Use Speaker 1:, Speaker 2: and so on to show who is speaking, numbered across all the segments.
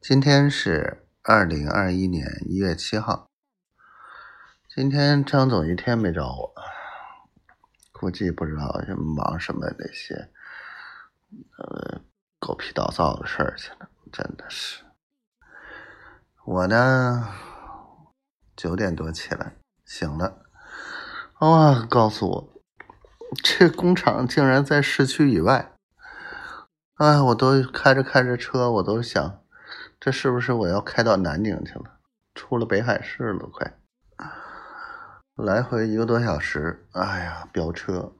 Speaker 1: 今天是二零二一年一月七号。今天张总一天没找我，估计不知道忙什么那些呃狗屁倒灶的事儿去了，真的是。我呢九点多起来醒了，哇，告诉我这工厂竟然在市区以外。哎，我都开着开着车，我都想，这是不是我要开到南京去了？出了北海市了，快，来回一个多小时，哎呀，飙车，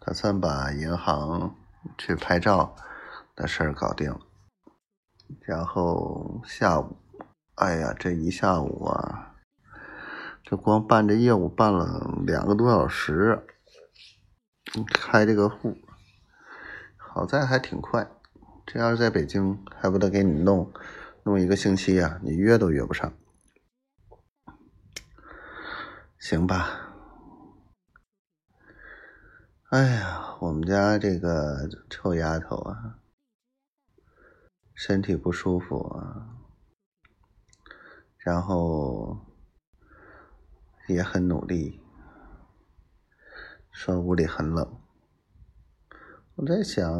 Speaker 1: 打算把银行去拍照的事儿搞定，然后下午，哎呀，这一下午啊，这光办这业务办了两个多小时，开这个户。好在还挺快，这要是在北京，还不得给你弄弄一个星期呀？你约都约不上。行吧。哎呀，我们家这个臭丫头啊，身体不舒服啊，然后也很努力，说屋里很冷。我在想，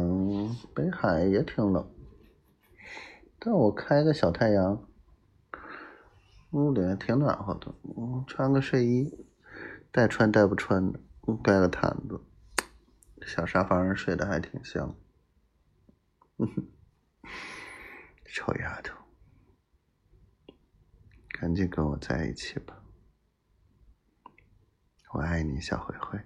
Speaker 1: 北海也挺冷，但我开个小太阳，屋里挺暖和的。嗯，穿个睡衣，带穿带不穿的，盖个毯子，小沙发上睡得还挺香。哼哼，臭丫头，赶紧跟我在一起吧，我爱你，小灰灰。